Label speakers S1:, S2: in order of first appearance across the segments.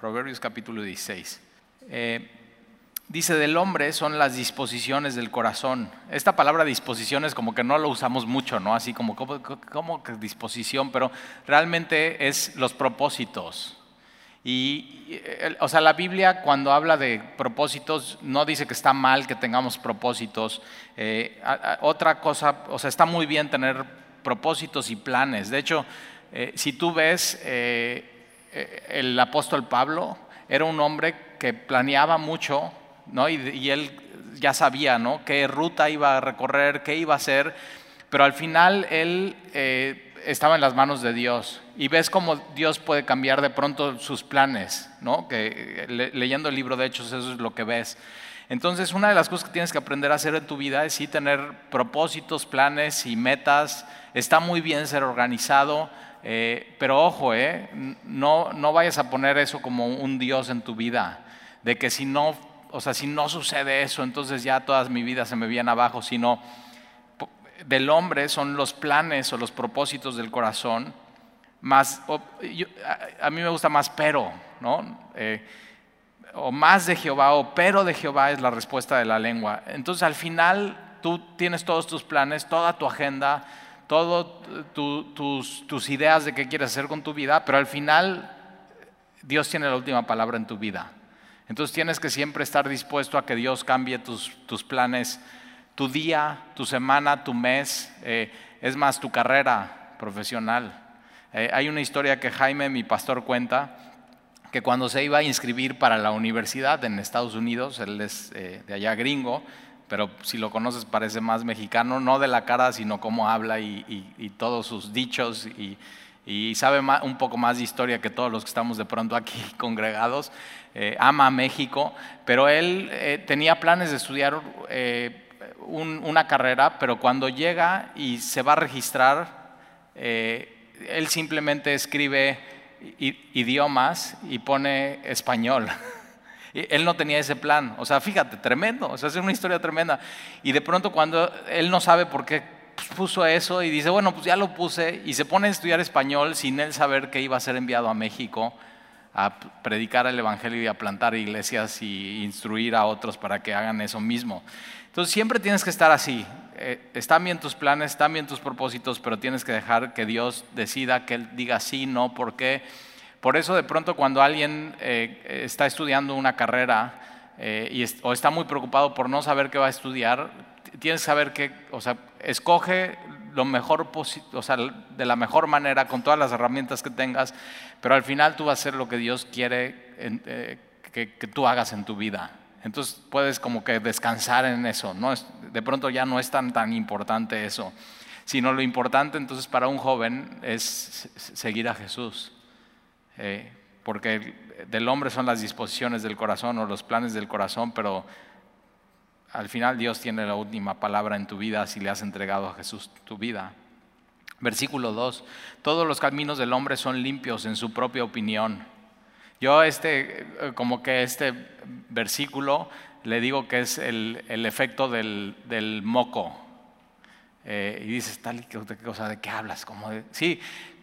S1: Proverbios capítulo 16. Eh, dice, del hombre son las disposiciones del corazón. Esta palabra disposiciones como que no lo usamos mucho, ¿no? Así como, como, que disposición, pero realmente es los propósitos. Y, o sea, la Biblia cuando habla de propósitos no dice que está mal que tengamos propósitos. Eh, otra cosa, o sea, está muy bien tener propósitos y planes. De hecho, eh, si tú ves eh, el apóstol Pablo, era un hombre que planeaba mucho, ¿no? Y, él ya sabía, ¿no? Qué ruta iba a recorrer, qué iba a hacer, pero al final él estaba en las manos de Dios y ves cómo Dios puede cambiar de pronto sus planes, ¿no? Que leyendo el libro de Hechos eso es lo que ves. Entonces, una de las cosas que tienes que aprender a hacer en tu vida es sí tener propósitos, planes y metas. Está muy bien ser organizado, eh, pero ojo, eh, no, no vayas a poner eso como un Dios en tu vida, de que si no, o sea, si no sucede eso, entonces ya toda mi vida se me viene abajo, sino del hombre son los planes o los propósitos del corazón, más, a, mí me gusta más pero, ¿no? Eh, o más de Jehová o pero de Jehová es la respuesta de la lengua. Entonces al final tú tienes todos tus planes, toda tu agenda, todas tus, ideas de qué quieres hacer con tu vida, pero al final Dios tiene la última palabra en tu vida. Entonces tienes que siempre estar dispuesto a que Dios cambie tus, tus planes tu día, tu semana, tu mes, eh, es más, tu carrera profesional. Eh, hay una historia que Jaime, mi pastor, cuenta, que cuando se iba a inscribir para la universidad en Estados Unidos, él es eh, de allá gringo, pero si lo conoces parece más mexicano, no de la cara, sino cómo habla y, todos sus dichos y, sabe un poco más de historia que todos los que estamos de pronto aquí congregados. ama a México, pero él tenía planes de estudiar una carrera, pero cuando llega y se va a registrar, eh, él simplemente escribe idiomas y pone español. Él no tenía ese plan. O sea, fíjate, tremendo. O sea, es una historia tremenda. Y de pronto cuando él no sabe por qué puso eso y dice, bueno, pues ya lo puse y se pone a estudiar español sin él saber que iba a ser enviado a México a predicar el Evangelio y a plantar iglesias y instruir a otros para que hagan eso mismo. Entonces siempre tienes que estar así. Eh, están bien tus planes, están bien tus propósitos, pero tienes que dejar que Dios decida, que Él diga sí, no, por qué. Por eso de pronto cuando alguien eh, está estudiando una carrera eh, o está muy preocupado por no saber qué va a estudiar, tienes que saber que, o sea, escoge lo mejor, o sea, de la mejor manera, con todas las herramientas que tengas, pero al final tú vas a hacer lo que Dios quiere que tú hagas en tu vida. Entonces puedes como que descansar en eso. ¿no? De pronto ya no es tan, tan importante eso, sino lo importante entonces para un joven es seguir a Jesús. Eh, porque del hombre son las disposiciones del corazón o los planes del corazón, pero al final Dios tiene la última palabra en tu vida si le has entregado a Jesús tu vida. Versículo 2, todos los caminos del hombre son limpios en su propia opinión yo este, eh, como que este versículo le digo que es el, efecto del, moco. Eh, y dices, tal cosa, ¿de qué hablas? Como sí,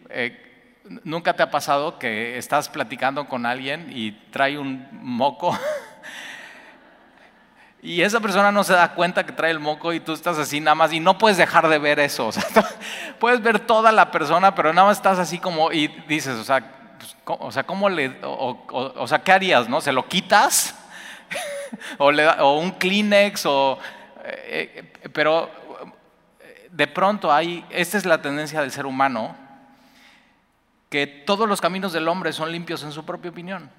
S1: eh, ¿nunca te ha pasado que estás platicando con alguien y trae un moco? y esa persona no se da cuenta que trae el moco y tú estás así nada más y no puedes dejar de ver eso. puedes ver toda la persona, pero nada más estás así como y dices, o sea, o sea, ¿cómo le, o, sea, ¿qué harías? ¿No? ¿Se lo quitas? o, un Kleenex, o, eh, eh, pero de pronto hay, esta es la tendencia del ser humano, que todos los caminos del hombre son limpios en su propia opinión.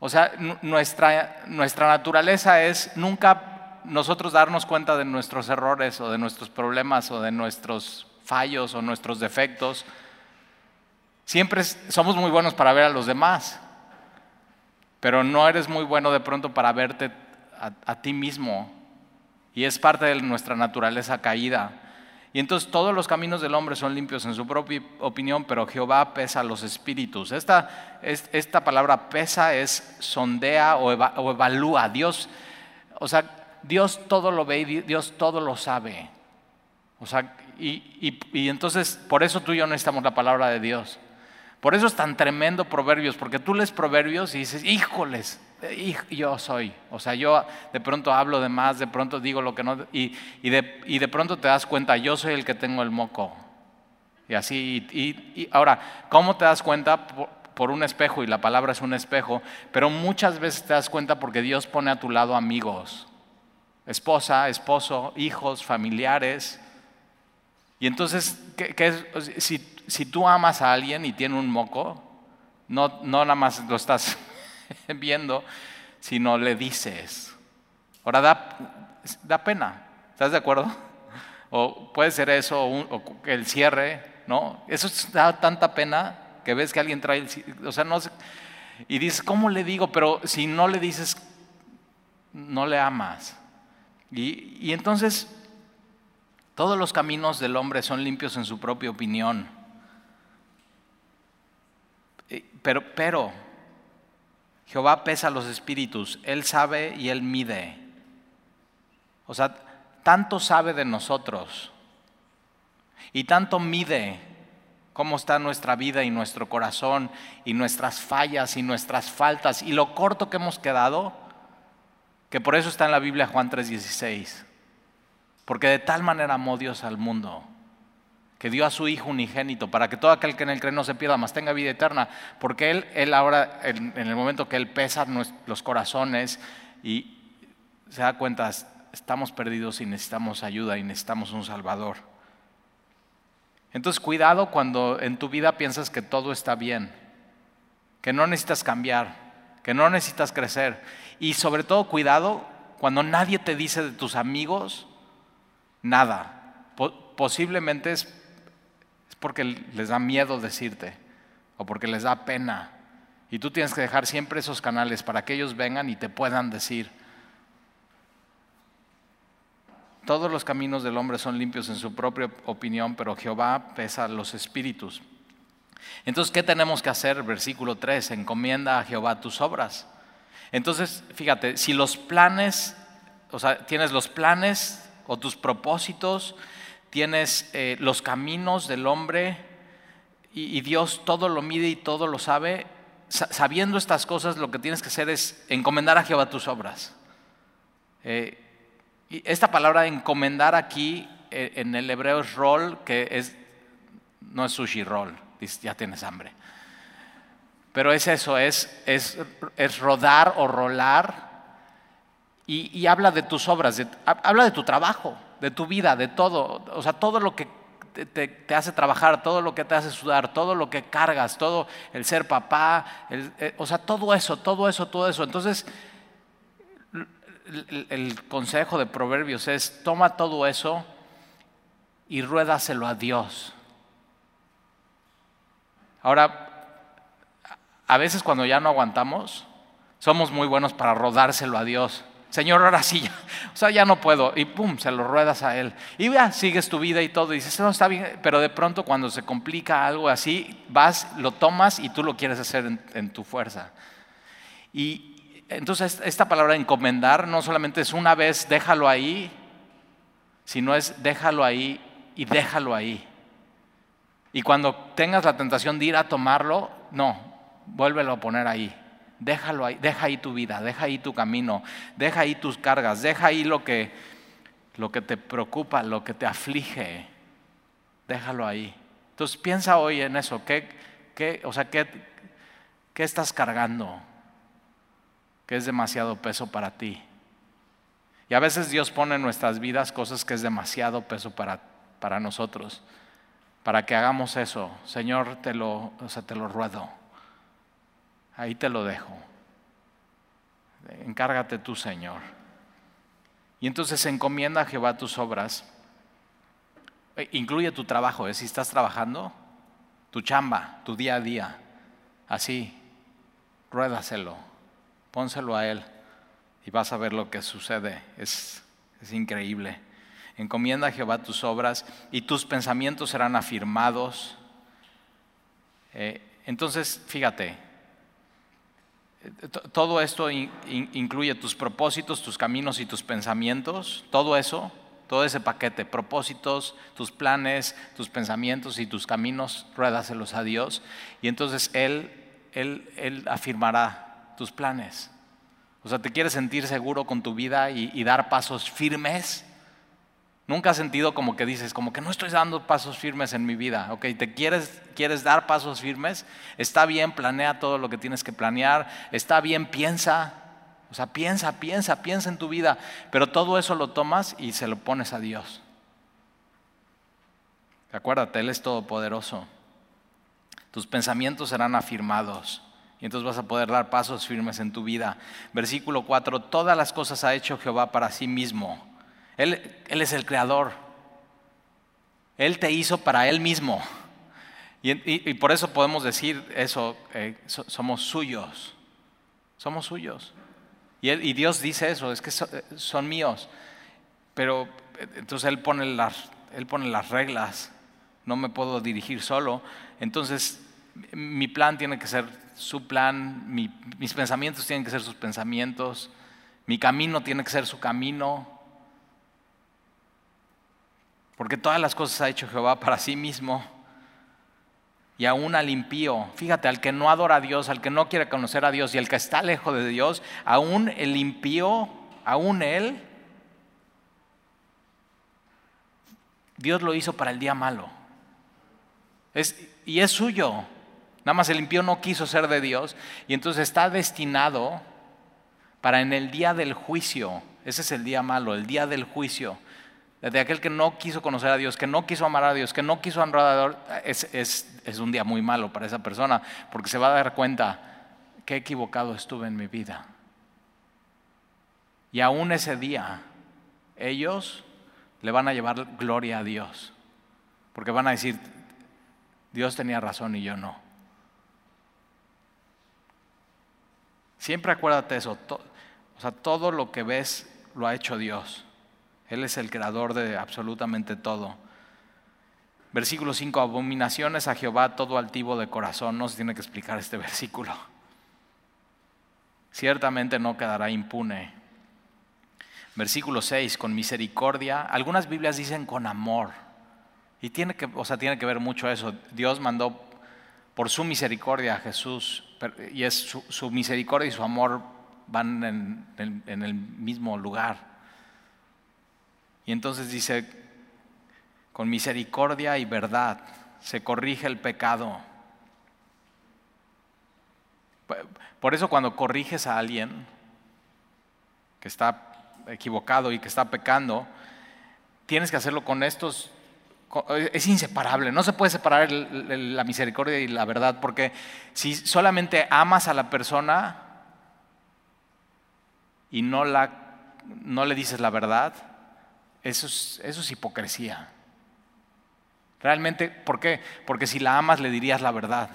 S1: O sea, nuestra, nuestra naturaleza es nunca nosotros darnos cuenta de nuestros errores o de nuestros problemas o de nuestros fallos o nuestros defectos Siempre somos muy buenos para ver a los demás, pero no eres muy bueno de pronto para verte a, ti mismo. Y es parte de nuestra naturaleza caída. Y entonces todos los caminos del hombre son limpios en su propia opinión, pero Jehová pesa los espíritus. Esta, esta palabra pesa es sondea o, evalúa. Dios, o sea, Dios todo lo ve y Dios todo lo sabe. O sea, y, y entonces por eso tú y yo necesitamos la palabra de Dios. Por eso es tan tremendo Proverbios, porque tú lees Proverbios y dices, híjoles, yo soy. O sea, yo de pronto hablo de más, de pronto digo lo que no, y, de, pronto te das cuenta, yo soy el que tengo el moco. Y así, y, ahora, ¿cómo te das cuenta? por un espejo, y la palabra es un espejo, pero muchas veces te das cuenta porque Dios pone a tu lado amigos, esposa, esposo, hijos, familiares. Y entonces, si, si, tú amas a alguien y tiene un moco, no, no nada más lo estás viendo, sino le dices. Ahora da, da pena, ¿estás de acuerdo? O puede ser eso, o, el cierre, ¿no? Eso da tanta pena que ves que alguien trae, o sea, no y dices, ¿cómo le digo? Pero si no le dices, no le amas. Y, y entonces, todos los caminos del hombre son limpios en su propia opinión. Pero, Jehová pesa los espíritus, Él sabe y Él mide. O sea, tanto sabe de nosotros y tanto mide cómo está nuestra vida y nuestro corazón y nuestras fallas y nuestras faltas y lo corto que hemos quedado, que por eso está en la Biblia Juan 3:16. Porque de tal manera amó Dios al mundo, que dio a su Hijo unigénito, para que todo aquel que en él cree no se pierda, mas tenga vida eterna. Porque Él, él ahora, en, en el momento que Él pesa los corazones y se da cuenta, estamos perdidos y necesitamos ayuda y necesitamos un Salvador. Entonces cuidado cuando en tu vida piensas que todo está bien, que no necesitas cambiar, que no necesitas crecer. Y sobre todo cuidado cuando nadie te dice de tus amigos nada. posiblemente es, es porque les da miedo decirte o porque les da pena. Y tú tienes que dejar siempre esos canales para que ellos vengan y te puedan decir. Todos los caminos del hombre son limpios en su propia opinión, pero Jehová pesa los espíritus. Entonces, ¿qué tenemos que hacer? Versículo 3, encomienda a Jehová tus obras. Entonces, fíjate, si los planes, o sea, tienes los planes o tus propósitos, tienes eh, los caminos del hombre y, Dios todo lo mide y todo lo sabe, sabiendo estas cosas, lo que tienes que hacer es encomendar a Jehová tus obras. Eh, y esta palabra encomendar aquí eh, en el hebreo es rol, que es, no es sushi roll, ya tienes hambre. Pero es eso, es, es, es rodar o rolar y, habla de tus obras, habla de tu trabajo, de tu vida, de todo, o sea, todo lo que te, hace trabajar, todo lo que te hace sudar, todo lo que cargas, todo el ser papá, eh, o sea, todo eso, todo eso, todo eso. Entonces, el, consejo de Proverbios es, toma todo eso y ruédaselo a Dios. Ahora, a veces cuando ya no aguantamos, somos muy buenos para rodárselo a Dios. Señor, ahora sí, ya, o sea, ya no puedo. Y pum, se lo ruedas a Él. Y ya sigues tu vida y todo. Y dices, no, está bien. Pero de pronto cuando se complica algo así, vas, lo tomas y tú lo quieres hacer en, en tu fuerza. Y, entonces, esta palabra encomendar no solamente es una vez, déjalo ahí, sino es déjalo ahí y déjalo ahí. Y cuando tengas la tentación de ir a tomarlo, no, vuélvelo a poner ahí. Déjalo ahí, deja ahí tu vida, deja ahí tu camino, deja ahí tus cargas, deja ahí lo que, lo que te preocupa, lo que te aflige. Déjalo ahí. Entonces piensa hoy en eso, ¿qué, qué, o sea, ¿qué, qué estás cargando? que es demasiado peso para ti. Y a veces Dios pone en nuestras vidas cosas que es demasiado peso para, para nosotros, para que hagamos eso. Señor, te lo, o sea, te lo ruedo. Ahí te lo dejo. Encárgate tú, Señor. Y entonces encomienda a Jehová tus obras. E, incluye tu trabajo, ¿eh? si estás trabajando, tu chamba, tu día a día. Así, ruédaselo pónselo a Él y vas a ver lo que sucede. Es, increíble. Encomienda a Jehová tus obras y tus pensamientos serán afirmados. Eh, entonces, fíjate, todo esto incluye tus propósitos, tus caminos y tus pensamientos, todo eso, todo ese paquete, propósitos, tus planes, tus pensamientos y tus caminos, ruédaselos a Dios. Y entonces Él, Él, Él afirmará tus planes. O sea, ¿te quieres sentir seguro con tu vida y dar pasos firmes? Nunca has sentido como que dices, como que no estoy dando pasos firmes en mi vida. Ok, ¿te quieres, quieres dar pasos firmes? Está bien, planea todo lo que tienes que planear. Está bien, piensa. O sea, piensa, piensa, piensa en tu vida. Pero todo eso lo tomas y se lo pones a Dios. Acuérdate, Él es todopoderoso. Tus pensamientos serán afirmados. Y entonces vas a poder dar pasos firmes en tu vida. Versículo 4, todas las cosas ha hecho Jehová para sí mismo él, es el creador. Él te hizo para Él mismo. Y, por eso podemos decir eso, eh, somos suyos. Somos suyos. Y, Dios dice eso, es que son míos. Pero entonces Él pone, las, él pone las reglas. No me puedo dirigir solo. Entonces mi plan tiene que ser su plan, mis pensamientos tienen que ser sus pensamientos, mi camino tiene que ser su camino, porque todas las cosas ha hecho Jehová para sí mismo. Y aún al impío, fíjate, al que no adora a Dios, al que no quiere conocer a Dios y al que está lejos de Dios, aún el impío, aún él, Dios lo hizo para el día malo. y es suyo. Nada más el impío no quiso ser de Dios y entonces está destinado para en el día del juicio. Ese es el día malo, el día del juicio de aquel que no quiso conocer a Dios, que no quiso amar a Dios, que no quiso honrar a Dios, es, un día muy malo para esa persona, porque se va a dar cuenta que equivocado estuve en mi vida. Y aún ese día, ellos le van a llevar gloria a Dios, porque van a decir, Dios tenía razón y yo no. Siempre acuérdate eso, o sea, todo lo que ves lo ha hecho Dios. Él es el creador de absolutamente todo. Versículo 5, abominaciones a Jehová todo altivo de corazón. No se tiene que explicar este versículo. Ciertamente no quedará impune. Versículo 6, con misericordia. Algunas Biblias dicen con amor. Y tiene que, o sea, tiene que ver mucho eso. Dios mandó por su misericordia a Jesús. Y es su, misericordia y su amor van en el mismo lugar. Y entonces dice, con misericordia y verdad se corrige el pecado. Por eso cuando corriges a alguien que está equivocado y que está pecando, tienes que hacerlo con estos es inseparable, no se puede separar la misericordia y la verdad, porque si solamente amas a la persona y no, la, no le dices la verdad, eso es, hipocresía. Realmente, ¿por qué? Porque si la amas le dirías la verdad.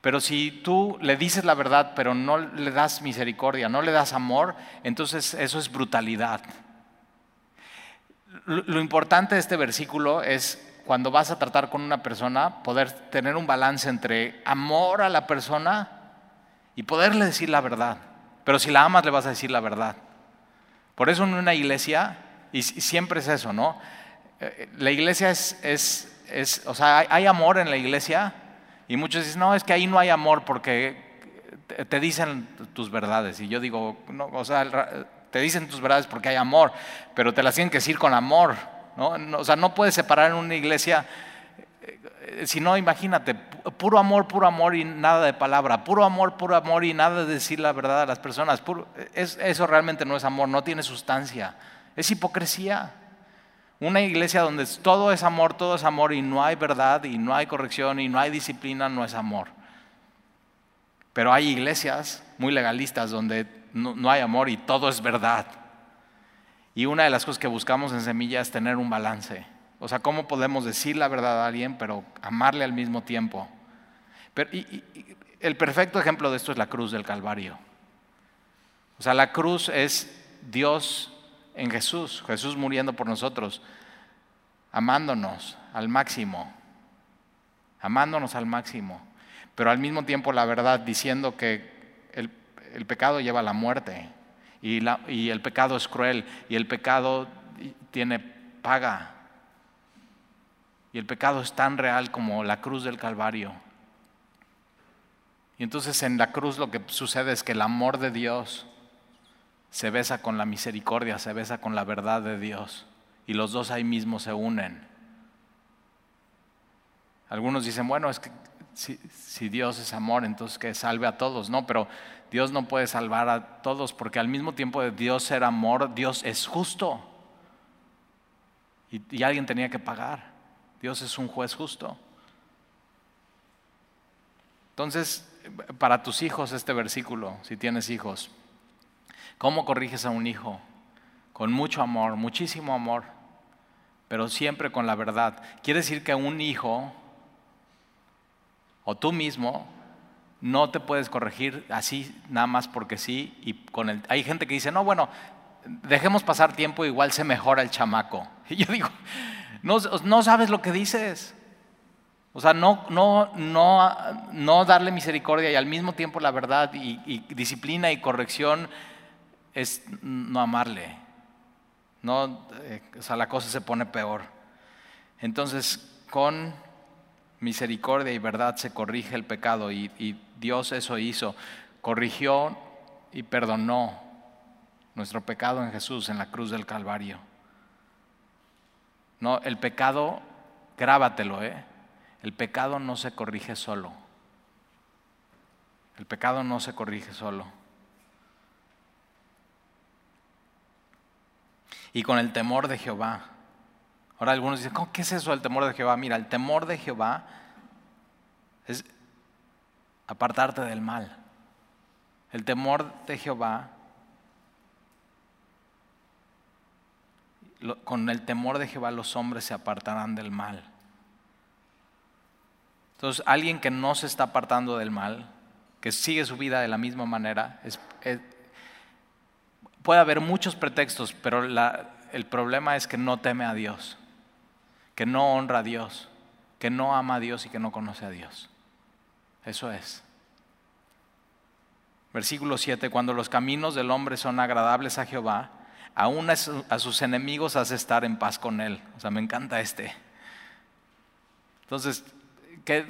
S1: Pero si tú le dices la verdad, pero no le das misericordia, no le das amor, entonces eso es brutalidad. Lo importante de este versículo es cuando vas a tratar con una persona, poder tener un balance entre amor a la persona y poderle decir la verdad. Pero si la amas, le vas a decir la verdad. Por eso en una iglesia, y siempre es eso, ¿no? Eh, la iglesia es, es, o sea, hay amor en la iglesia y muchos dicen, no, es que ahí no hay amor porque te dicen tus verdades. Y yo digo, no, o sea, te dicen tus verdades porque hay amor, pero te las tienen que decir con amor, ¿no? O sea, no puedes separar en una iglesia eh, si no, imagínate, puro amor, puro amor y nada de palabra, puro amor, puro amor y nada de decir la verdad a las personas. eso realmente no es amor, no tiene sustancia, es hipocresía. Una iglesia donde todo es amor, todo es amor y no hay verdad y no hay corrección y no hay disciplina, no es amor. Pero hay iglesias muy legalistas donde no, no hay amor y todo es verdad. Y una de las cosas que buscamos en Semilla es tener un balance o sea, ¿cómo podemos decir la verdad a alguien, pero amarle al mismo tiempo? el perfecto ejemplo de esto es la cruz del Calvario. O sea, la cruz es Dios en Jesús, Jesús muriendo por nosotros, amándonos al máximo, amándonos al máximo, pero al mismo tiempo la verdad diciendo que el, pecado lleva a la muerte y, y el pecado es cruel y el pecado tiene paga. Y el pecado es tan real como la cruz del Calvario. Y entonces en la cruz lo que sucede es que el amor de Dios se besa con la misericordia, se besa con la verdad de Dios. Y los dos ahí mismo se unen. Algunos dicen, bueno, es que si, Dios es amor, entonces que salve a todos. No, pero Dios no puede salvar a todos porque al mismo tiempo de Dios ser amor, Dios es justo. y alguien tenía que pagar. Dios es un juez justo. Entonces, para tus hijos este versículo, si tienes hijos, ¿cómo corriges a un hijo? Con mucho amor, muchísimo amor, pero siempre con la verdad. Quiere decir que un hijo o tú mismo no te puedes corregir así nada más porque sí y con el hay gente que dice, "No, bueno, dejemos pasar tiempo, igual se mejora el chamaco." Y yo digo, no, sabes lo que dices. O sea, no, no, no, no darle misericordia y al mismo tiempo la verdad y, disciplina y corrección es no amarle. No, eh, o sea, la cosa se pone peor. Entonces, con misericordia y verdad se corrige el pecado y, y Dios eso hizo. Corrigió y perdonó nuestro pecado en Jesús en la cruz del Calvario. No, el pecado, grábatelo, ¿eh? El pecado no se corrige solo. El pecado no se corrige solo. Y con el temor de Jehová. Ahora algunos dicen, ¿qué es eso el temor de Jehová? Mira, el temor de Jehová es apartarte del mal. El temor de Jehová con el temor de Jehová los hombres se apartarán del mal. Entonces, alguien que no se está apartando del mal, que sigue su vida de la misma manera, puede haber muchos pretextos, pero el problema es que no teme a Dios, que no honra a Dios, que no ama a Dios y que no conoce a Dios. Eso es. Versículo 7, cuando los caminos del hombre son agradables a Jehová, aún a, sus enemigos hace estar en paz con Él. O sea, me encanta este. Entonces, ¿qué,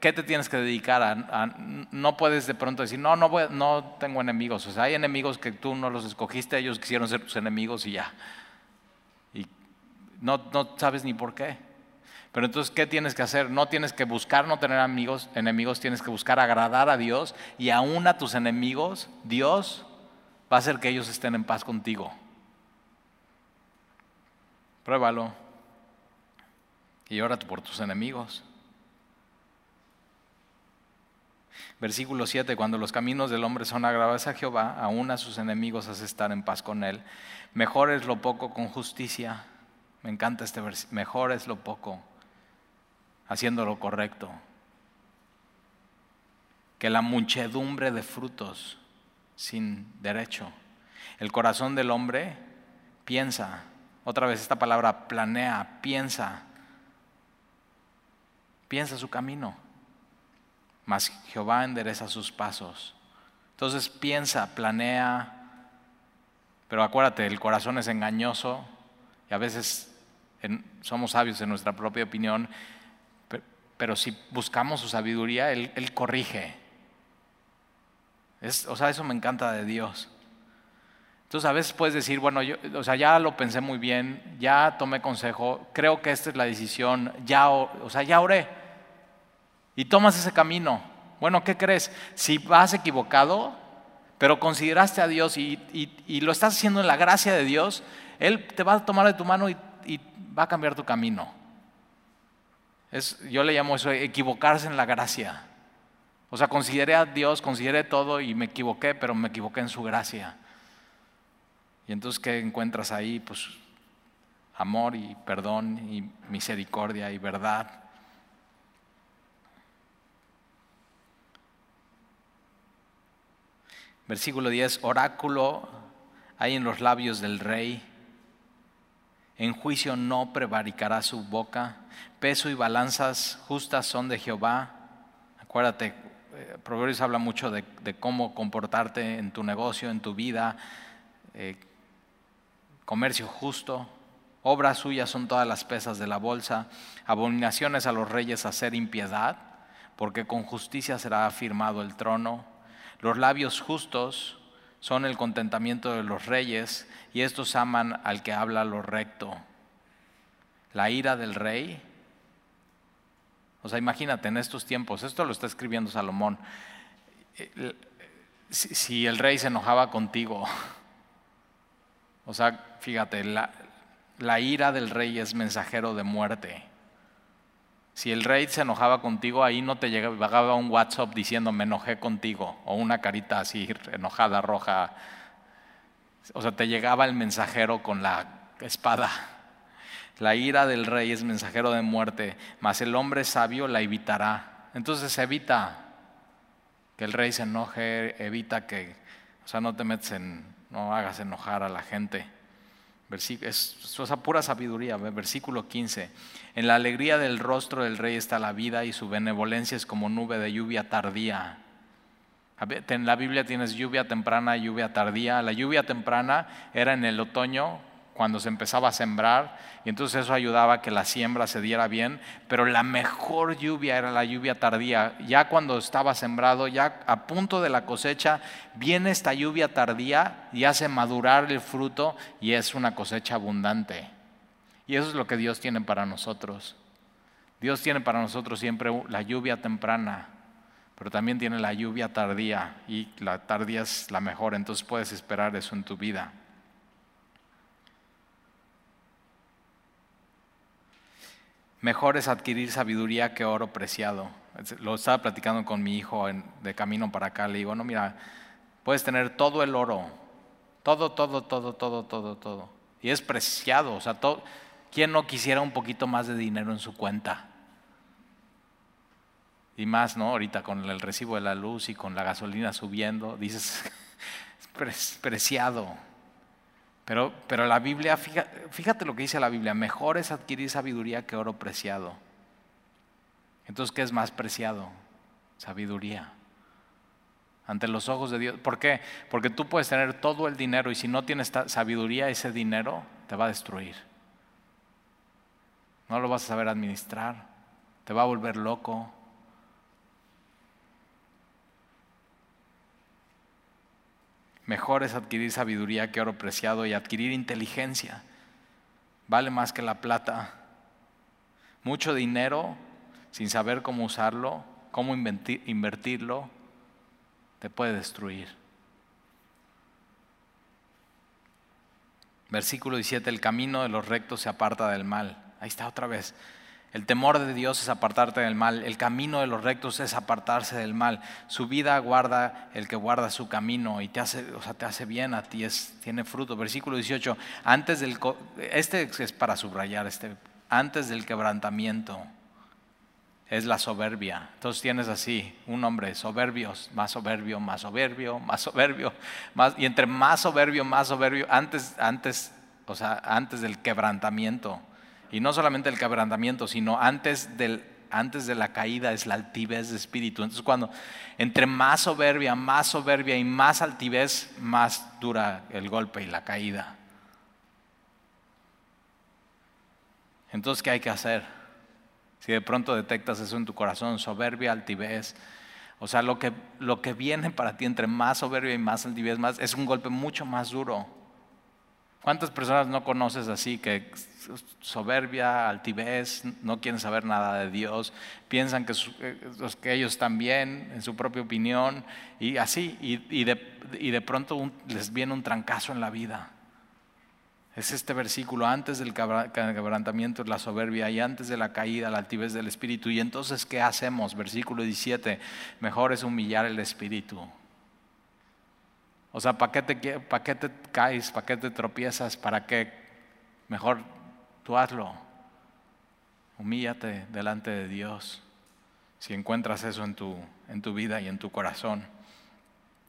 S1: te tienes que dedicar a, No puedes de pronto decir, no, no, no tengo enemigos. O sea, hay enemigos que tú no los escogiste, ellos quisieron ser tus enemigos y ya. Y no, no sabes ni por qué. Pero entonces, ¿qué tienes que hacer? No tienes que buscar no tener amigos, enemigos, tienes que buscar agradar a Dios y aún a tus enemigos, Dios va a hacer que ellos estén en paz contigo. Pruébalo. Y ora por tus enemigos. Versículo 7, cuando los caminos del hombre son agravados a Jehová, aún a sus enemigos hace estar en paz con él. Mejor es lo poco con justicia. Me encanta este versículo. Mejor es lo poco, haciendo lo correcto, que la muchedumbre de frutos sin derecho. El corazón del hombre piensa otra vez esta palabra planea, piensa. Piensa su camino. Mas Jehová endereza sus pasos. Entonces piensa, planea. Pero acuérdate, el corazón es engañoso y a veces somos sabios en nuestra propia opinión, pero, si buscamos su sabiduría, Él, corrige. o sea, eso me encanta de Dios. Entonces a veces puedes decir, bueno, yo, o sea, ya lo pensé muy bien, ya tomé consejo, creo que esta es la decisión, ya, o sea, ya oré. Y tomas ese camino. Bueno, ¿qué crees? Si vas equivocado, pero consideraste a Dios y, lo estás haciendo en la gracia de Dios, Él te va a tomar de tu mano y, va a cambiar tu camino. Es, yo le llamo eso equivocarse en la gracia. O sea, consideré a Dios, consideré todo y me equivoqué, pero me equivoqué en su gracia. Y entonces, ¿qué encuentras ahí? Pues amor y perdón y misericordia y verdad. Versículo 10, oráculo hay en los labios del rey. En juicio no prevaricará su boca. Peso y balanzas justas son de Jehová. Acuérdate, eh, Proverbios habla mucho de, cómo comportarte en tu negocio, en tu vida. Eh, comercio justo, Obras suyas son todas las pesas de la bolsa, abominaciones a los reyes hacer impiedad, porque con justicia será afirmado el trono. Los labios justos son el contentamiento de los reyes, y estos aman al que habla lo recto. La ira del rey. O sea, imagínate en estos tiempos, esto lo está escribiendo Salomón. Eh, si el rey se enojaba contigo, o sea, fíjate, la, ira del rey es mensajero de muerte. Si el rey se enojaba contigo, ahí no te llegaba un WhatsApp diciendo me enojé contigo o una carita así enojada, roja. O sea, te llegaba el mensajero con la espada. La ira del rey es mensajero de muerte, mas el hombre sabio la evitará. Entonces evita que el rey se enoje, evita que, o sea, no te metes en, no hagas enojar a la gente. Es, es pura sabiduría, versículo 15. En la alegría del rostro del rey está la vida y su benevolencia es como nube de lluvia tardía. En la Biblia tienes lluvia temprana lluvia tardía. La lluvia temprana era en el otoño, cuando se empezaba a sembrar, y entonces eso ayudaba a que la siembra se diera bien, pero la mejor lluvia era la lluvia tardía. Ya cuando estaba sembrado, ya a punto de la cosecha, viene esta lluvia tardía y hace madurar el fruto y es una cosecha abundante. Y eso es lo que Dios tiene para nosotros. Dios tiene para nosotros siempre la lluvia temprana, pero también tiene la lluvia tardía y la tardía es la mejor, entonces puedes esperar eso en tu vida. Mejor es adquirir sabiduría que oro preciado. Lo estaba platicando con mi hijo de camino para acá. Le digo, no, mira, puedes tener todo el oro. Todo, todo, todo, todo, todo, todo. Y es preciado. O sea, todo, ¿quién no quisiera un poquito más de dinero en su cuenta? Y más, ¿no? Ahorita con el recibo de la luz y con la gasolina subiendo, dices, es preciado. Pero, pero la Biblia, fíjate, lo que dice la Biblia, mejor es adquirir sabiduría que oro preciado. Entonces, ¿qué es más preciado? Sabiduría. Ante los ojos de Dios. ¿Por qué? Porque tú puedes tener todo el dinero y si no tienes sabiduría, ese dinero te va a destruir. No lo vas a saber administrar. Te va a volver loco. Mejor es adquirir sabiduría que oro preciado y adquirir inteligencia. Vale más que la plata. Mucho dinero sin saber cómo usarlo, cómo invertirlo, te puede destruir. Versículo 17, el camino de los rectos se aparta del mal. Ahí está otra vez. El temor de Dios es apartarte del mal. El camino de los rectos es apartarse del mal. Su vida guarda el que guarda su camino y te hace, o sea, te hace bien a ti, es, tiene fruto. Versículo 18. Antes del, este es para subrayar, este, antes del quebrantamiento es la soberbia. Entonces tienes así un hombre soberbios, más soberbio, más soberbio, más soberbio, más, y entre más soberbio, más soberbio, antes, antes, o sea, antes del quebrantamiento y no solamente el quebrantamiento, sino antes, del, antes de la caída es la altivez de espíritu. Entonces cuando entre más soberbia, más soberbia y más altivez, más dura el golpe y la caída. Entonces, ¿qué hay que hacer? Si de pronto detectas eso en tu corazón, soberbia, altivez, o sea, lo que, lo que viene para ti entre más soberbia y más altivez, más, es un golpe mucho más duro. ¿Cuántas personas no conoces así que soberbia, altivez, no quieren saber nada de Dios, piensan que, eh, que ellos están bien en su propia opinión y así, y, de, pronto les viene un trancazo en la vida? Es este versículo, antes del quebrantamiento la soberbia y antes de la caída la altivez del espíritu. Y entonces, ¿qué hacemos? Versículo 17, mejor es humillar el espíritu o sea, ¿para qué te, te caes? ¿Para qué te tropiezas? ¿Para qué? Mejor tú hazlo. Humíllate delante de Dios si encuentras eso en tu, en tu vida y en tu corazón.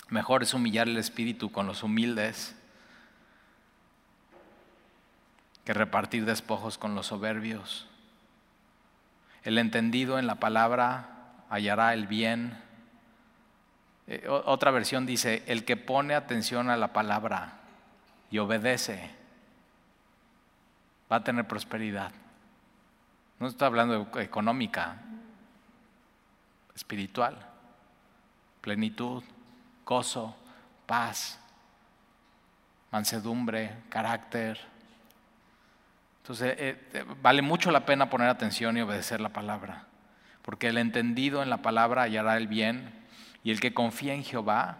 S1: Mejor es humillar el espíritu con los humildes que repartir despojos con los soberbios. El entendido en la palabra hallará el bien eh, otra versión dice, el que pone atención a la palabra y obedece, va a tener prosperidad. No estoy hablando de económica, espiritual, plenitud, gozo, paz, mansedumbre, carácter. Entonces, eh, vale mucho la pena poner atención y obedecer la palabra, porque el entendido en la palabra hallará el bien y el que confía en Jehová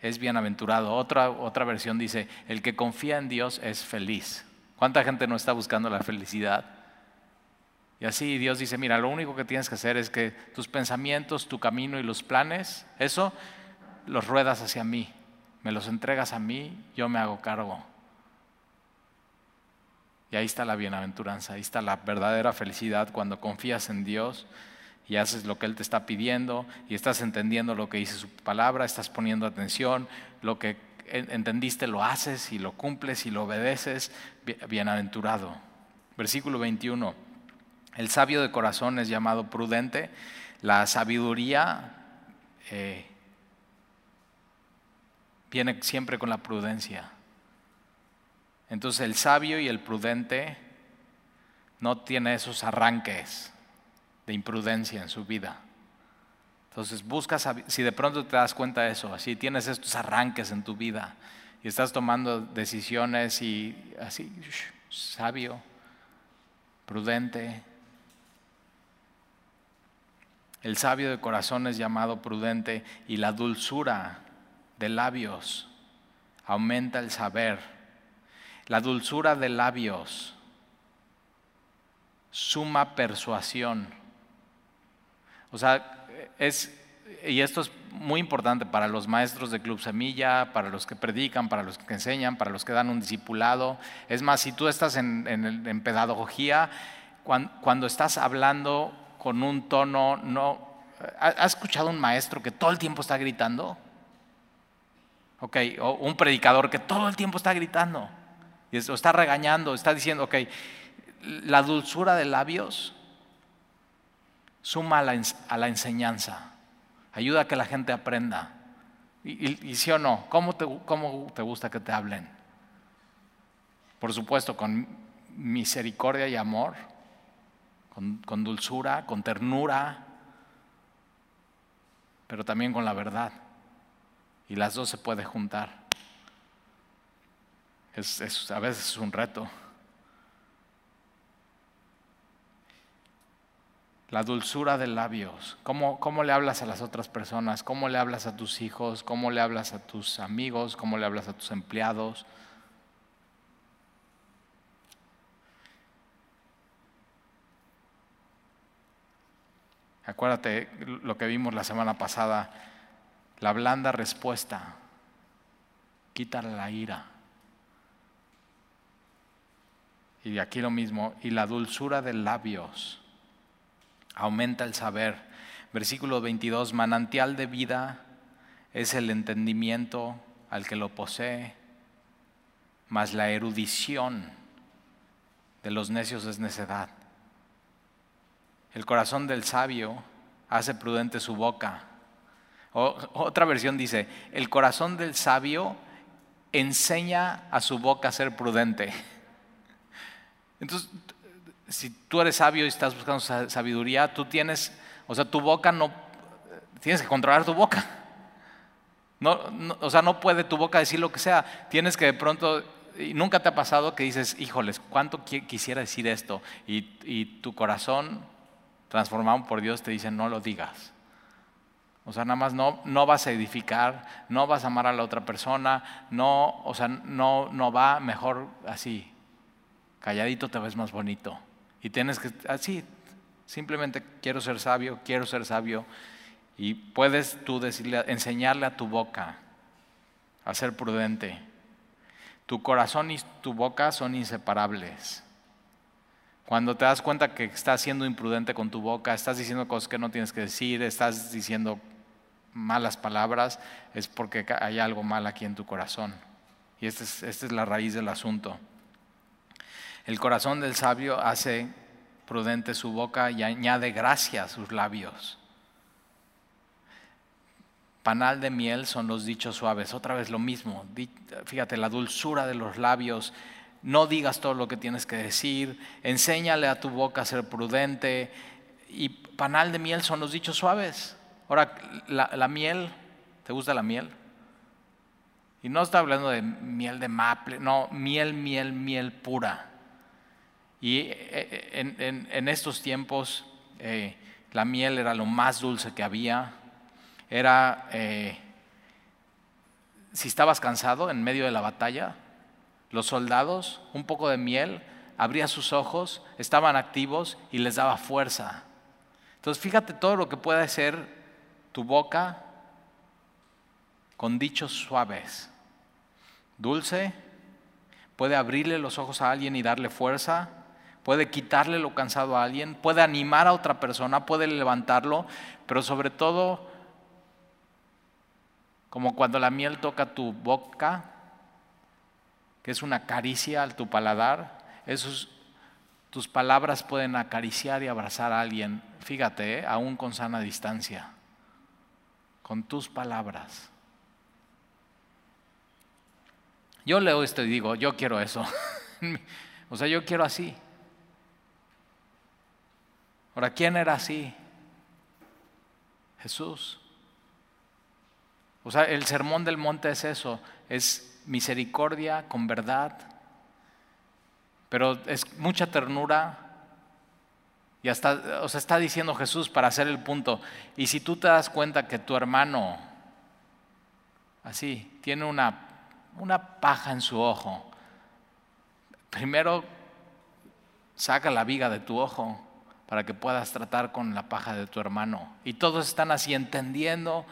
S1: es bienaventurado. Otra, otra versión dice, el que confía en Dios es feliz. ¿Cuánta gente no está buscando la felicidad? Y así Dios dice, mira, lo único que tienes que hacer es que tus pensamientos, tu camino y los planes, eso los ruedas hacia mí, me los entregas a mí, yo me hago cargo. Y ahí está la bienaventuranza, ahí está la verdadera felicidad cuando confías en Dios y haces lo que Él te está pidiendo y estás entendiendo lo que dice su palabra, estás poniendo atención, lo que entendiste lo haces y lo cumples y lo obedeces, bienaventurado. Versículo 21. El sabio de corazón es llamado prudente. La sabiduría eh, viene siempre con la prudencia. Entonces el sabio y el prudente no tiene esos arranques de imprudencia en su vida. Entonces buscas, si de pronto te das cuenta de eso, así tienes estos arranques en tu vida y estás tomando decisiones y así, sabio, prudente, el sabio de corazón es llamado prudente y la dulzura de labios aumenta el saber. La dulzura de labios suma persuasión. O sea, es, y esto es muy importante para los maestros de Club Semilla, para los que predican, para los que enseñan, para los que dan un discipulado. Es más, si tú estás en, pedagogía, cuando estás hablando con un tono no... ¿Has escuchado un maestro que todo el tiempo está gritando? Ok, o un predicador que todo el tiempo está gritando, y está regañando, está diciendo, ok, la dulzura de labios suma a la, enseñanza, ayuda a que la gente aprenda. Y, sí o no, ¿cómo te, ¿cómo te gusta que te hablen? Por supuesto, con misericordia y amor, con, dulzura, con ternura, pero también con la verdad. Y las dos se pueden juntar. Es, a veces es un reto. La dulzura de labios. ¿Cómo, ¿Cómo, le hablas a las otras personas? ¿Cómo le hablas a tus hijos? ¿Cómo le hablas a tus amigos? ¿Cómo le hablas a tus empleados? Acuérdate lo que vimos la semana pasada, la blanda respuesta, quita la ira. Y aquí lo mismo, y la dulzura de labios aumenta el saber. Versículo 22, manantial de vida es el entendimiento al que lo posee, mas la erudición de los necios es necedad. El corazón del sabio hace prudente su boca. otra versión dice, el corazón del sabio enseña a su boca a ser prudente. Entonces, si tú eres sabio y estás buscando sabiduría, tú tienes, o sea, tu boca no, tienes que controlar tu boca. No, o sea, no puede tu boca decir lo que sea. Tienes que de pronto, y nunca te ha pasado que dices, híjoles, ¿cuánto quisiera decir esto? Y, y tu corazón transformado por Dios te dice no lo digas. O sea, nada más no, no vas a edificar, no vas a amar a la otra persona, no, o sea, no, no va mejor así. Calladito te ves más bonito. Y tienes que, así, simplemente quiero ser sabio, quiero ser sabio. Y puedes tú decirle, enseñarle a tu boca a ser prudente. Tu corazón y tu boca son inseparables. Cuando te das cuenta que estás siendo imprudente con tu boca, estás diciendo cosas que no tienes que decir, estás diciendo malas palabras, es porque hay algo mal aquí en tu corazón. Y es, esta es la raíz del asunto. El corazón del sabio hace prudente su boca y añade gracia a sus labios. Panal de miel son los dichos suaves. Otra vez lo mismo. Fíjate, la dulzura de los labios no digas todo lo que tienes que decir, enséñale a tu boca a ser prudente. Y panal de miel son los dichos suaves. Ahora, la, miel, ¿te gusta la miel? Y no está hablando de miel de maple, no, miel, miel, miel pura. Y eh, eh, en, estos tiempos eh, la miel era lo más dulce que había. Era, si estabas cansado en medio de la batalla, los soldados, un poco de miel, abría sus ojos, estaban activos y les daba fuerza. Entonces fíjate todo lo que puede hacer tu boca con dichos suaves. Dulce, puede abrirle los ojos a alguien y darle fuerza, puede quitarle lo cansado a alguien, puede animar a otra persona, puede levantarlo, pero sobre todo, como cuando la miel toca tu boca, que es una caricia al tu paladar, esos, tus palabras pueden acariciar y abrazar a alguien, fíjate, ¿eh? aún con sana distancia, con tus palabras. Yo leo esto y digo, yo quiero eso. o sea, yo quiero así. Ahora, ¿quién era así? Jesús. O sea, el sermón del monte es eso, es misericordia con verdad, pero es mucha ternura. Y hasta, o sea, está diciendo Jesús para hacer el punto. Y si tú te das cuenta que tu hermano, así, tiene una, una paja en su ojo, primero saca la viga de tu ojo para que puedas tratar con la paja de tu hermano. Y todos están así entendiendo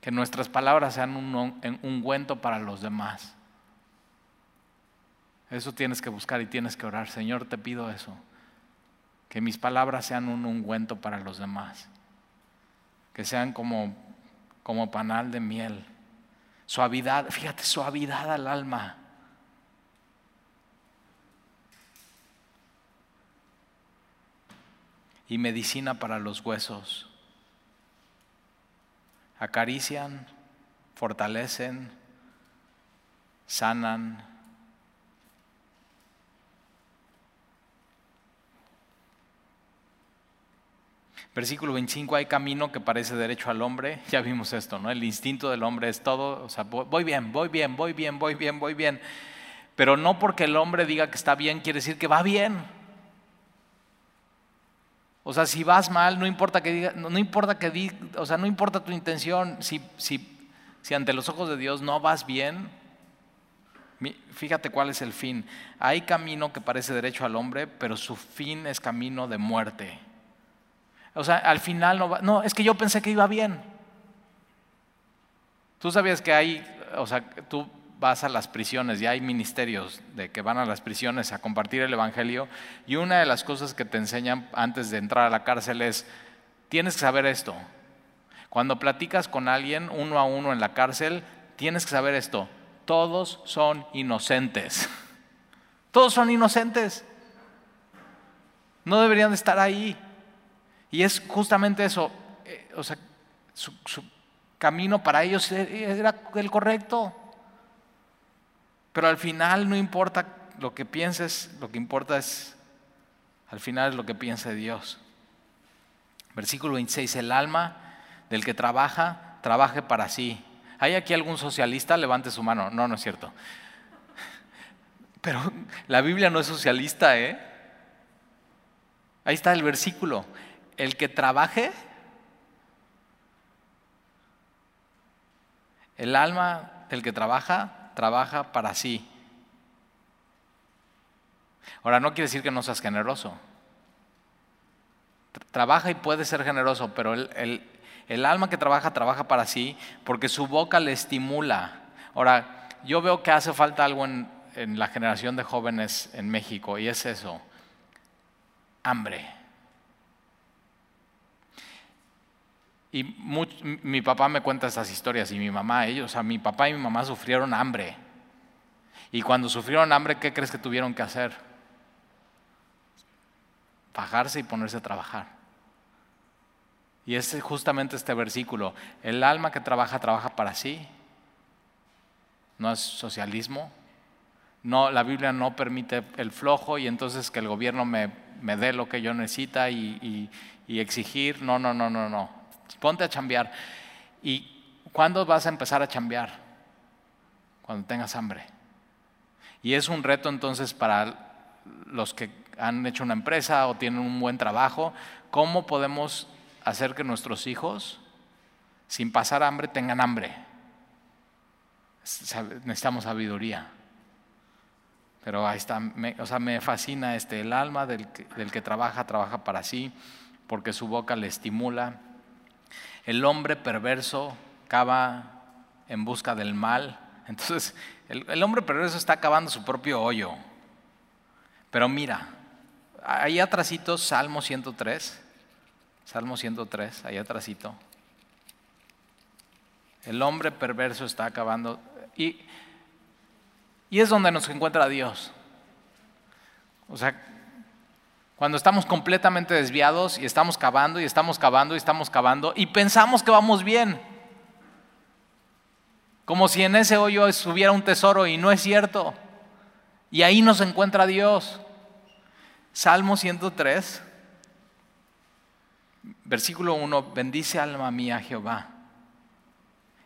S1: que nuestras palabras sean un ungüento para los demás. Eso tienes que buscar y tienes que orar. Señor, te pido eso. Que mis palabras sean un ungüento para los demás. Que sean como, como panal de miel. Suavidad, fíjate, suavidad al alma. Y medicina para los huesos acarician, fortalecen, sanan. Versículo 25, hay camino que parece derecho al hombre. Ya vimos esto, ¿no? El instinto del hombre es todo, o sea, voy bien, voy bien, voy bien, voy bien, voy bien. Pero no porque el hombre diga que está bien, quiere decir que va bien. O sea, si vas mal, no importa que diga, no, importa que diga, o sea, no importa tu intención, si, si, si ante los ojos de Dios no vas bien, fíjate cuál es el fin. Hay camino que parece derecho al hombre, pero su fin es camino de muerte. O sea, al final no va, no, es que yo pensé que iba bien. Tú sabías que hay, o sea, tú vas a las prisiones, y hay ministerios de que van a las prisiones a compartir el Evangelio, y una de las cosas que te enseñan antes de entrar a la cárcel es, tienes que saber esto. Cuando platicas con alguien uno a uno en la cárcel, tienes que saber esto, todos son inocentes. Todos son inocentes. No deberían de estar ahí. Y es justamente eso, eh, o sea, su camino para ellos era el correcto. Pero al final no importa lo que pienses, lo que importa es, al final es lo que piensa Dios. Versículo 26, el alma del que trabaja, trabaje para sí. ¿Hay aquí algún socialista? Levante su mano. No, no es cierto. Pero la Biblia no es socialista, ¿eh? Ahí está el versículo. El que trabaje, el alma del que trabaja, trabaja para sí. Ahora, no quiere decir que no seas generoso. Trabaja y puede ser generoso, pero el, alma que trabaja, trabaja para sí, porque su boca le estimula. Ahora, yo veo que hace falta algo en, en la generación de jóvenes en México, y es eso, hambre. Y mi papá me cuenta estas historias y mi mamá, ellos, o sea, mi papá y mi mamá sufrieron hambre. Y cuando sufrieron hambre, ¿qué crees que tuvieron que hacer? Bajarse y ponerse a trabajar. Y es justamente este versículo. El alma que trabaja, trabaja para sí. No es socialismo. No, la Biblia no permite el flojo y entonces que el gobierno me, dé lo que yo necesita y, y, exigir. No, no, no, no, no. Ponte a chambear. ¿Y cuándo vas a empezar a chambear? Cuando tengas hambre. Y es un reto entonces para los que han hecho una empresa o tienen un buen trabajo, ¿cómo podemos hacer que nuestros hijos, sin pasar hambre, tengan hambre. Necesitamos sabiduría. Pero ahí está, me, o sea, me fascina este, el alma del que, del que trabaja, trabaja para sí, porque su boca le estimula. El hombre perverso cava en busca del mal. Entonces, el, hombre perverso está cavando su propio hoyo. Pero mira, ahí atrásito, Salmo 103, Salmo 103, ahí atrásito. El hombre perverso está acabando. Y, y es donde nos encuentra Dios. O sea, cuando estamos completamente desviados y estamos cavando y estamos cavando y estamos cavando y pensamos que vamos bien. Como si en ese hoyo estuviera un tesoro y no es cierto. Y ahí nos encuentra Dios. Salmo 103, Versículo 1, bendice alma mía Jehová.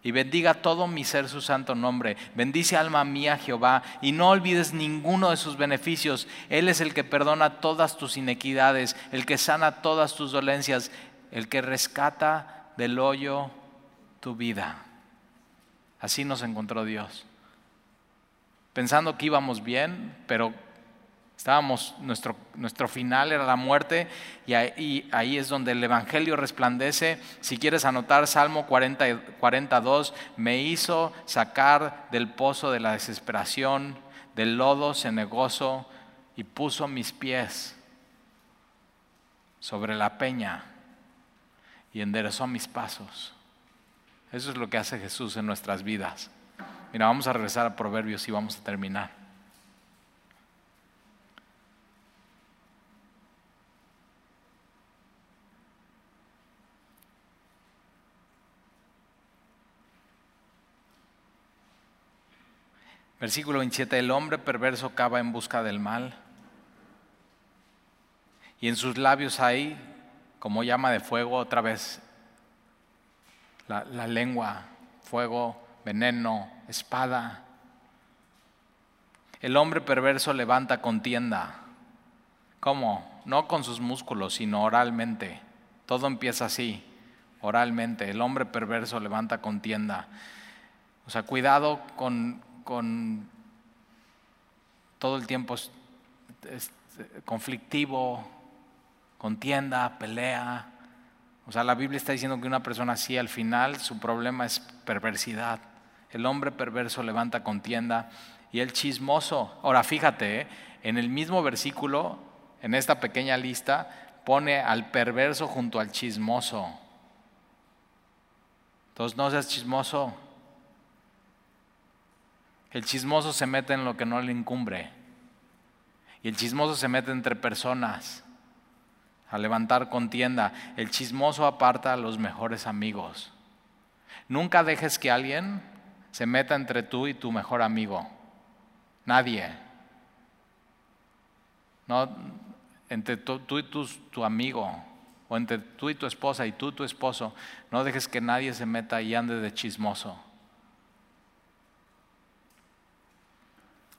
S1: Y bendiga todo mi ser su santo nombre. Bendice alma mía Jehová y no olvides ninguno de sus beneficios. Él es el que perdona todas tus inequidades, el que sana todas tus dolencias, el que rescata del hoyo tu vida. Así nos encontró Dios. Pensando que íbamos bien, pero Estábamos, nuestro, nuestro final era la muerte y ahí, es donde el Evangelio resplandece. Si quieres anotar Salmo 40, 42, me hizo sacar del pozo de la desesperación, del lodo cenegoso y puso mis pies sobre la peña y enderezó mis pasos. Eso es lo que hace Jesús en nuestras vidas. Mira, vamos a regresar a Proverbios y vamos a terminar. Versículo 27, el hombre perverso cava en busca del mal y en sus labios hay como llama de fuego otra vez la, lengua, fuego, veneno, espada. El hombre perverso levanta contienda. ¿Cómo? No con sus músculos, sino oralmente. Todo empieza así, oralmente. El hombre perverso levanta contienda. O sea, cuidado con, con todo el tiempo conflictivo, contienda, pelea. O sea, la Biblia está diciendo que una persona así al final su problema es perversidad. El hombre perverso levanta contienda y el chismoso. Ahora fíjate, ¿eh? en el mismo versículo, en esta pequeña lista, pone al perverso junto al chismoso. Entonces no seas chismoso. El chismoso se mete en lo que no le incumbre. Y el chismoso se mete entre personas a levantar contienda. El chismoso aparta a los mejores amigos. Nunca dejes que alguien se meta entre tú y tu mejor amigo. Nadie. No, entre tú, y tu, tu, amigo, o entre tú y tu esposa y tú tu esposo, no dejes que nadie se meta y ande de chismoso.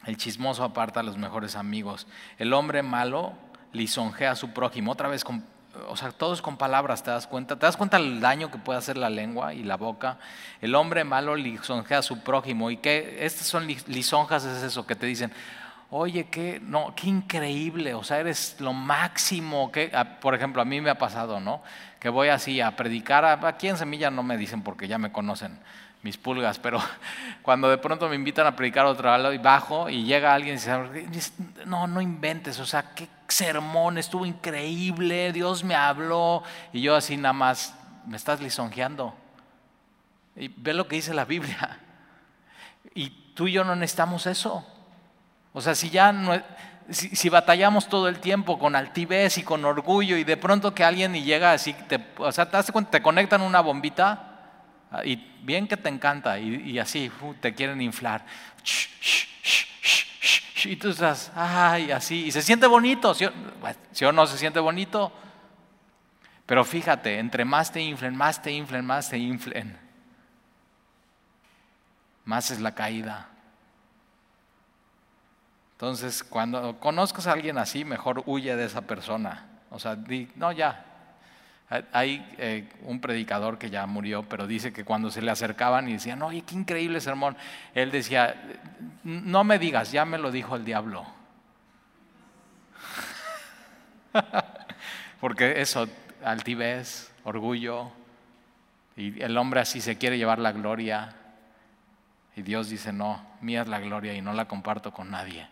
S1: El chismoso aparta a los mejores amigos. El hombre malo lisonjea a su prójimo. Otra vez, con, o sea, todo es con palabras, ¿te das cuenta? ¿Te das cuenta del daño que puede hacer la lengua y la boca? El hombre malo lisonjea a su prójimo. ¿Y qué? Estas son lisonjas, es eso que te dicen. Oye, qué, no, qué increíble, o sea, eres lo máximo. Que, por ejemplo, a mí me ha pasado, ¿no? Que voy así a predicar. Aquí en Semilla no me dicen porque ya me conocen mis pulgas, pero cuando de pronto me invitan a predicar otro lado y bajo y llega alguien y dice, no, no inventes, o sea, qué sermón, estuvo increíble, Dios me habló y yo así nada más, me estás lisonjeando. Y ve lo que dice la Biblia. Y tú y yo no necesitamos eso. O sea, si ya si, batallamos todo el tiempo con altivez y con orgullo y de pronto que alguien y llega así, te, o sea, te, te conectan una bombita y bien que te encanta y, así te quieren inflar. Y tú estás, ay, así, y se siente bonito, ¿sí o, no se siente bonito? Pero fíjate, entre más te inflen, más te inflen, más te inflen, más es la caída. Entonces, cuando conozcas a alguien así, mejor huye de esa persona. O sea, di, no, ya. Hay eh, un predicador que ya murió, pero dice que cuando se le acercaban y decían, oye, qué increíble sermón, él decía, no me digas, ya me lo dijo el diablo. Porque eso, altivez, orgullo, y el hombre así se quiere llevar la gloria, y Dios dice, no, mía es la gloria y no la comparto con nadie.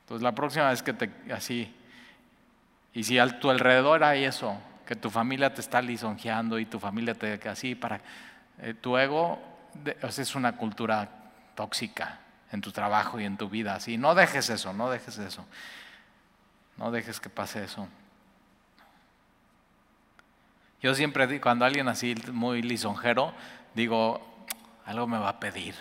S1: Entonces la próxima vez que te así, y si a tu alrededor hay eso, que tu familia te está lisonjeando y tu familia te así, para eh, tu ego es una cultura tóxica en tu trabajo y en tu vida, así, no dejes eso, no dejes eso, no dejes que pase eso. Yo siempre cuando alguien así muy lisonjero, digo, algo me va a pedir.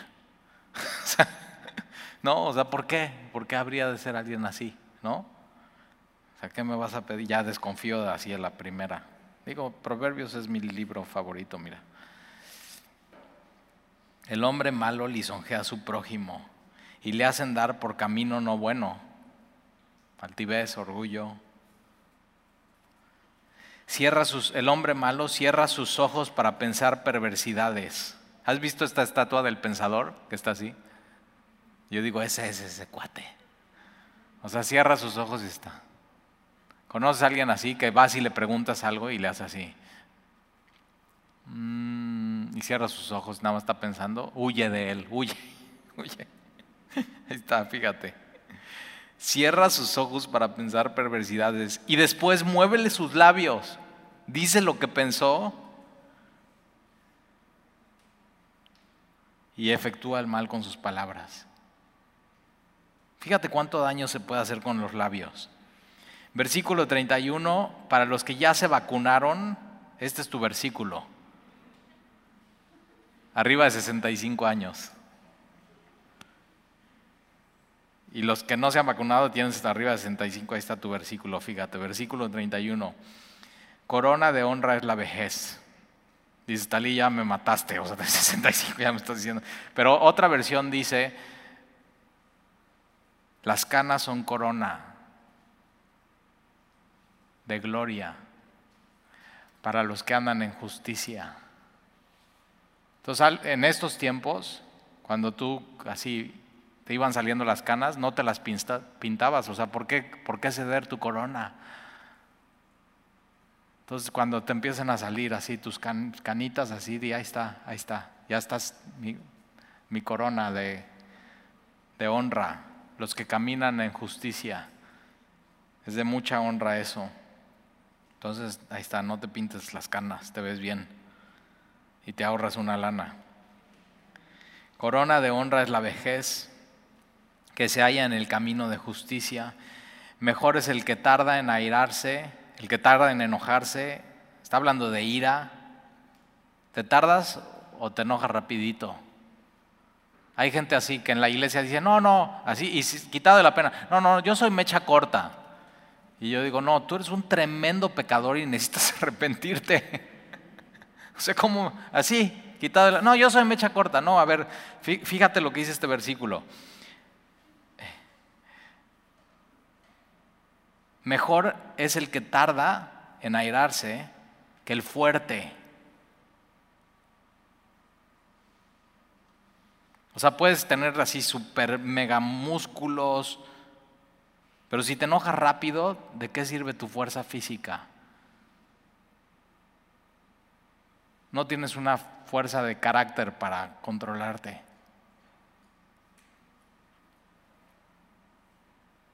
S1: ¿No? O sea, ¿por qué? ¿Por qué habría de ser alguien así? ¿No? O sea, ¿qué me vas a pedir? Ya desconfío de así en la primera. Digo, Proverbios es mi libro favorito, mira. El hombre malo lisonjea a su prójimo y le hacen dar por camino no bueno. Altivez, orgullo. Cierra el hombre malo cierra sus ojos para pensar perversidades. ¿Has visto esta estatua del pensador que está así? Yo digo, ese es ese cuate. O sea, cierra sus ojos y está. ¿Conoces a alguien así que vas y le preguntas algo y le hace así? Mm, y cierra sus ojos, nada más está pensando, huye de él, huye, huye. Ahí está, fíjate. Cierra sus ojos para pensar perversidades y después muévele sus labios. Dice lo que pensó y efectúa el mal con sus palabras. Fíjate cuánto daño se puede hacer con los labios. Versículo 31, para los que ya se vacunaron, este es tu versículo. Arriba de 65 años. Y los que no se han vacunado tienen hasta arriba de 65, ahí está tu versículo, fíjate, versículo 31. Corona de honra es la vejez. Dice, Talí, ya me mataste, o sea, de 65 ya me estás diciendo. Pero otra versión dice, las canas son corona de gloria para los que andan en justicia. Entonces, en estos tiempos, cuando tú así te iban saliendo las canas, no te las pintabas. O sea, ¿por qué, por qué ceder tu corona? Entonces, cuando te empiezan a salir así tus canitas, así, di, ahí está, ahí está, ya estás mi, corona de, de honra los que caminan en justicia. Es de mucha honra eso. Entonces, ahí está, no te pintes las canas, te ves bien y te ahorras una lana. Corona de honra es la vejez que se halla en el camino de justicia. Mejor es el que tarda en airarse, el que tarda en enojarse. Está hablando de ira. ¿Te tardas o te enojas rapidito? Hay gente así que en la iglesia dice, no, no, así, y quitado de la pena, no, no, yo soy mecha corta. Y yo digo, no, tú eres un tremendo pecador y necesitas arrepentirte. o sea, como así, quitado la... No, yo soy mecha corta. No, a ver, fíjate lo que dice este versículo. Mejor es el que tarda en airarse que el fuerte. O sea, puedes tener así super mega músculos, pero si te enojas rápido, ¿de qué sirve tu fuerza física? No tienes una fuerza de carácter para controlarte.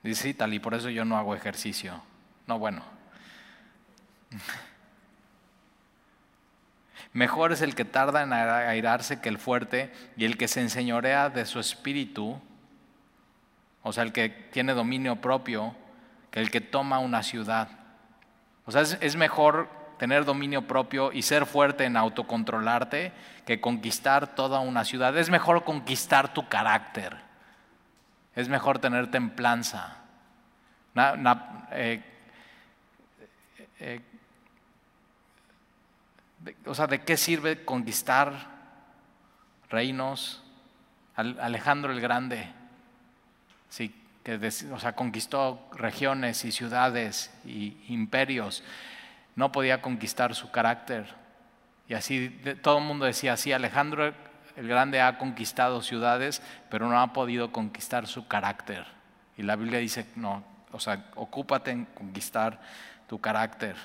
S1: Dice, sí, tal, y por eso yo no hago ejercicio. No, bueno. Mejor es el que tarda en airarse que el fuerte, y el que se enseñorea de su espíritu o sea, el que tiene dominio propio, que el que toma una ciudad. O sea, es, mejor tener dominio propio y ser fuerte en autocontrolarte que conquistar toda una ciudad. Es mejor conquistar tu carácter. Es mejor tener templanza. Eh, eh, o sea, ¿de qué sirve conquistar reinos? Alejandro el Grande, sí, que o sea, conquistó regiones y ciudades y imperios, no podía conquistar su carácter. Y así todo el mundo decía, sí, Alejandro el Grande ha conquistado ciudades, pero no ha podido conquistar su carácter. Y la Biblia dice, no, o sea, ocúpate en conquistar tu carácter.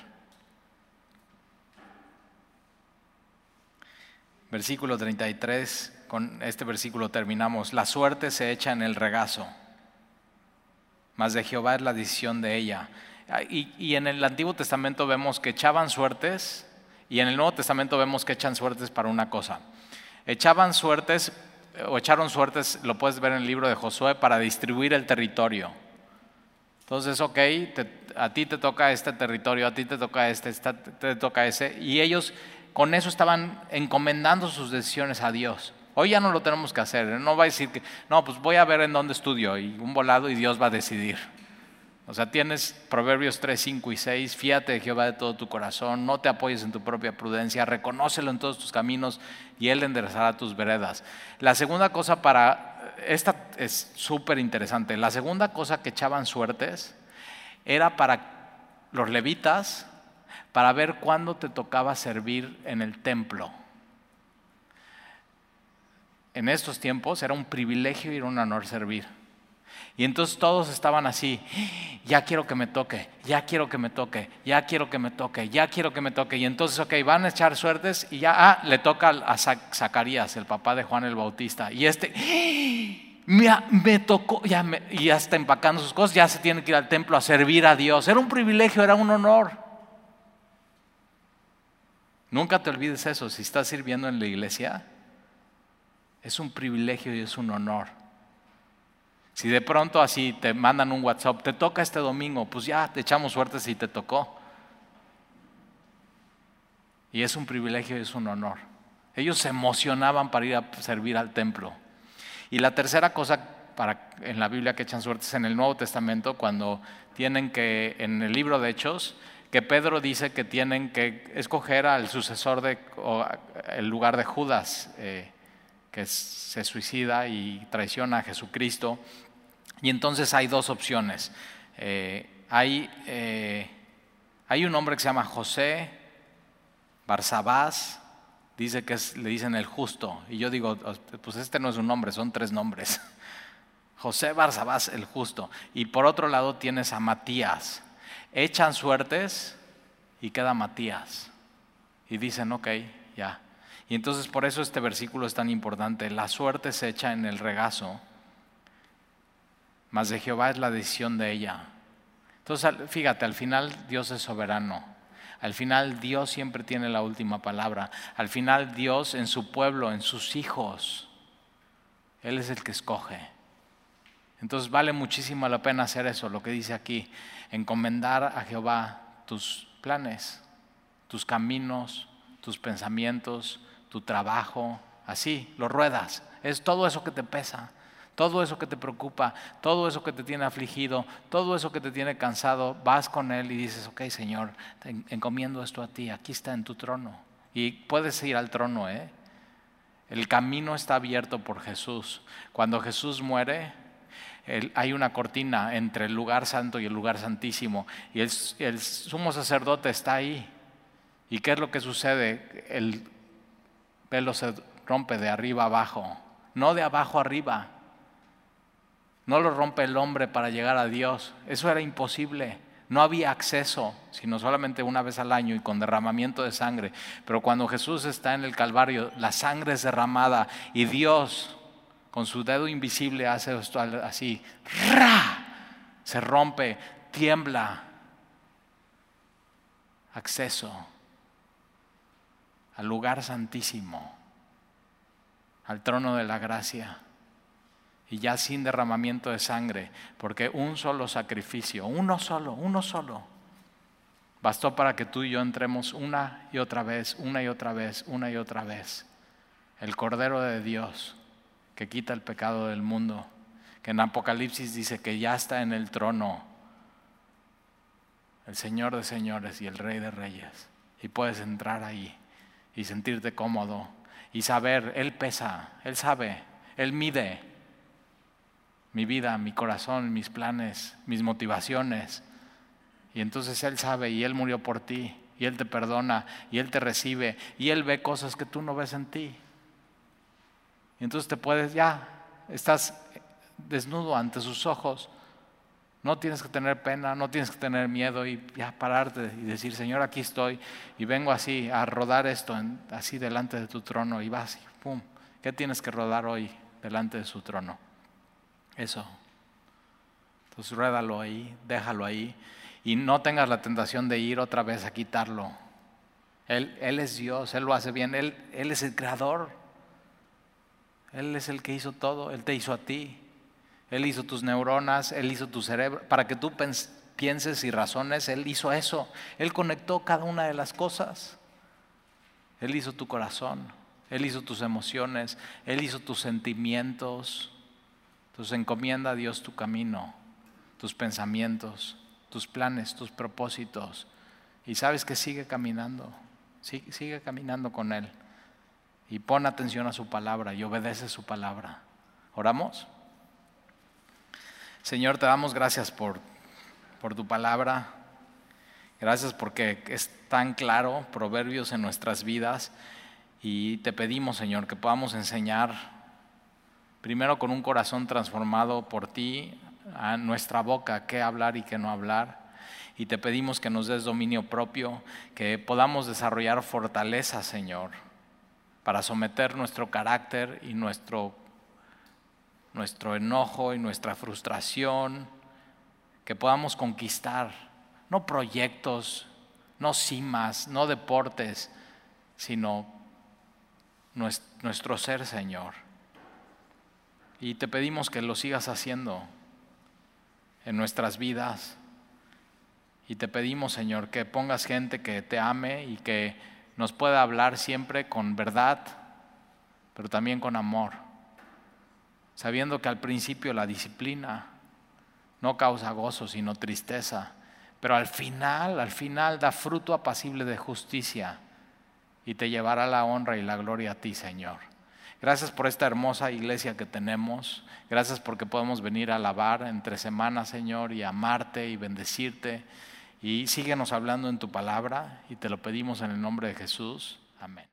S1: Versículo 33, con este versículo terminamos. La suerte se echa en el regazo, mas de Jehová es la decisión de ella. Ah, y, y, en el Antiguo Testamento vemos que echaban suertes y en el Nuevo Testamento vemos que echan suertes para una cosa. Echaban suertes o echaron suertes, lo puedes ver en el libro de Josué, para distribuir el territorio. Entonces, ok, a ti te toca este territorio, a ti te toca este, te toca ese. Y ellos con eso estaban encomendando sus decisiones a Dios. Hoy ya no lo tenemos que hacer. ¿eh? No va a decir que, no, pues voy a ver en dónde estudio y un volado y Dios va a decidir. O sea, tienes Proverbios 3, 5 y 6, fíate de Jehová de todo tu corazón, no te apoyes en tu propia prudencia, reconócelo en todos tus caminos y Él enderezará tus veredas. La segunda cosa para, esta es súper interesante, la segunda cosa que echaban suertes era para los levitas para ver cuándo te tocaba servir en el templo. En estos tiempos era un privilegio y un honor servir. Y entonces todos estaban así, ya quiero que me toque, ya quiero que me toque, ya quiero que me toque, ya quiero que me toque. Y entonces, ok, van a echar suertes y ya, ah, le toca a Zacarías, el papá de Juan el Bautista. Y este, me, tocó, ya y ya está empacando sus cosas, ya se tiene que ir al templo a servir a Dios. Era un privilegio, era un honor. Nunca te olvides eso, si estás sirviendo en la iglesia, es un privilegio y es un honor. Si de pronto así te mandan un WhatsApp, te toca este domingo, pues ya te echamos suerte si te tocó. Y es un privilegio y es un honor. Ellos se emocionaban para ir a servir al templo. Y la tercera cosa para, en la Biblia que echan suertes en el Nuevo Testamento, cuando tienen que, en el libro de Hechos, que Pedro dice que tienen que escoger al sucesor de, el lugar de Judas, eh, que se suicida y traiciona a Jesucristo. Y entonces hay dos opciones. Eh, hay, eh, hay, un hombre que se llama José Barsabás, dice que le dicen el justo. Y yo digo, pues este no es un nombre, son tres nombres. José Barsabás, el justo. Y por otro lado tienes a Matías echan suertes y queda Matías. Y dicen, ok, ya. Y entonces por eso este versículo es tan importante. La suerte se echa en el regazo, mas de Jehová es la decisión de ella. Entonces, fíjate, al final Dios es soberano. Al final Dios siempre tiene la última palabra. Al final Dios en su pueblo, en sus hijos, Él es el que escoge. Entonces vale muchísimo la pena hacer eso, lo que dice aquí, encomendar a Jehová tus planes, tus caminos, tus pensamientos, tu trabajo, así, lo ruedas. Es todo eso que te pesa, todo eso que te preocupa, todo eso que te tiene afligido, todo eso que te tiene cansado, vas con Él y dices, ok Señor, encomiendo esto a ti, aquí está en tu trono. Y puedes ir al trono, ¿eh? El camino está abierto por Jesús. Cuando Jesús muere, hay una cortina entre el lugar santo y el lugar santísimo. Y el, el, sumo sacerdote está ahí. ¿Y qué es lo que sucede? El pelo se rompe de arriba abajo, no de abajo arriba. No lo rompe el hombre para llegar a Dios. Eso era imposible. No había acceso, sino solamente una vez al año y con derramamiento de sangre. Pero cuando Jesús está en el Calvario, la sangre es derramada y Dios con su dedo invisible hace esto así, se rompe, tiembla. Acceso al lugar santísimo, al trono de la gracia. y ya sin derramamiento de sangre, porque un solo sacrificio, uno solo, uno solo, bastó para que tú y yo entremos una y otra vez, una y otra vez, una y otra vez. El Cordero de Dios que quita el pecado del mundo, que en Apocalipsis dice que ya está en el trono, el Señor de señores y el Rey de reyes, y puedes entrar ahí y sentirte cómodo y saber, Él pesa, Él sabe, Él mide mi vida, mi corazón, mis planes, mis motivaciones. Y entonces Él sabe y Él murió por ti y Él te perdona y Él te recibe y Él ve cosas que tú no ves en ti. Y entonces te puedes, ya, estás desnudo ante sus ojos. No tienes que tener pena, no tienes que tener miedo y ya pararte y decir, Señor, aquí estoy y vengo así a rodar esto así delante de tu trono y vas pum. ¿Qué tienes que rodar hoy delante de su trono? Eso. Entonces ruédalo ahí, déjalo ahí y no tengas la tentación de ir otra vez a quitarlo. Él, él es Dios, Él lo hace bien, él, él es el creador. Él es el que hizo todo, Él te hizo a ti. Él hizo tus neuronas, Él hizo tu cerebro. Para que tú pienses y razones, Él hizo eso. Él conectó cada una de las cosas. Él hizo tu corazón, Él hizo tus emociones, Él hizo tus sentimientos. Entonces encomienda a Dios tu camino, tus pensamientos, tus planes, tus propósitos. Y sabes que sigue caminando, sigue, sigue caminando con Él y pon atención a su palabra y obedece su palabra. ¿Oramos? Señor, te damos gracias por, por tu palabra. Gracias porque es tan claro, proverbios en nuestras vidas. Y te pedimos, Señor, que podamos enseñar, primero con un corazón transformado por ti, a nuestra boca qué hablar y qué no hablar. Y te pedimos que nos des dominio propio, que podamos desarrollar fortaleza, Señor para someter nuestro carácter y nuestro, nuestro enojo y nuestra frustración, que podamos conquistar, no proyectos, no cimas, no deportes, sino nuestro ser, Señor. Y te pedimos que lo sigas haciendo en nuestras vidas. Y te pedimos, Señor, que pongas gente que te ame y que nos pueda hablar siempre con verdad, pero también con amor, sabiendo que al principio la disciplina no causa gozo, sino tristeza, pero al final, al final da fruto apacible de justicia y te llevará la honra y la gloria a ti, Señor. Gracias por esta hermosa iglesia que tenemos. Gracias porque podemos venir a alabar entre semanas, Señor, y amarte y bendecirte. Y síguenos hablando en tu palabra y te lo pedimos en el nombre de Jesús. Amén.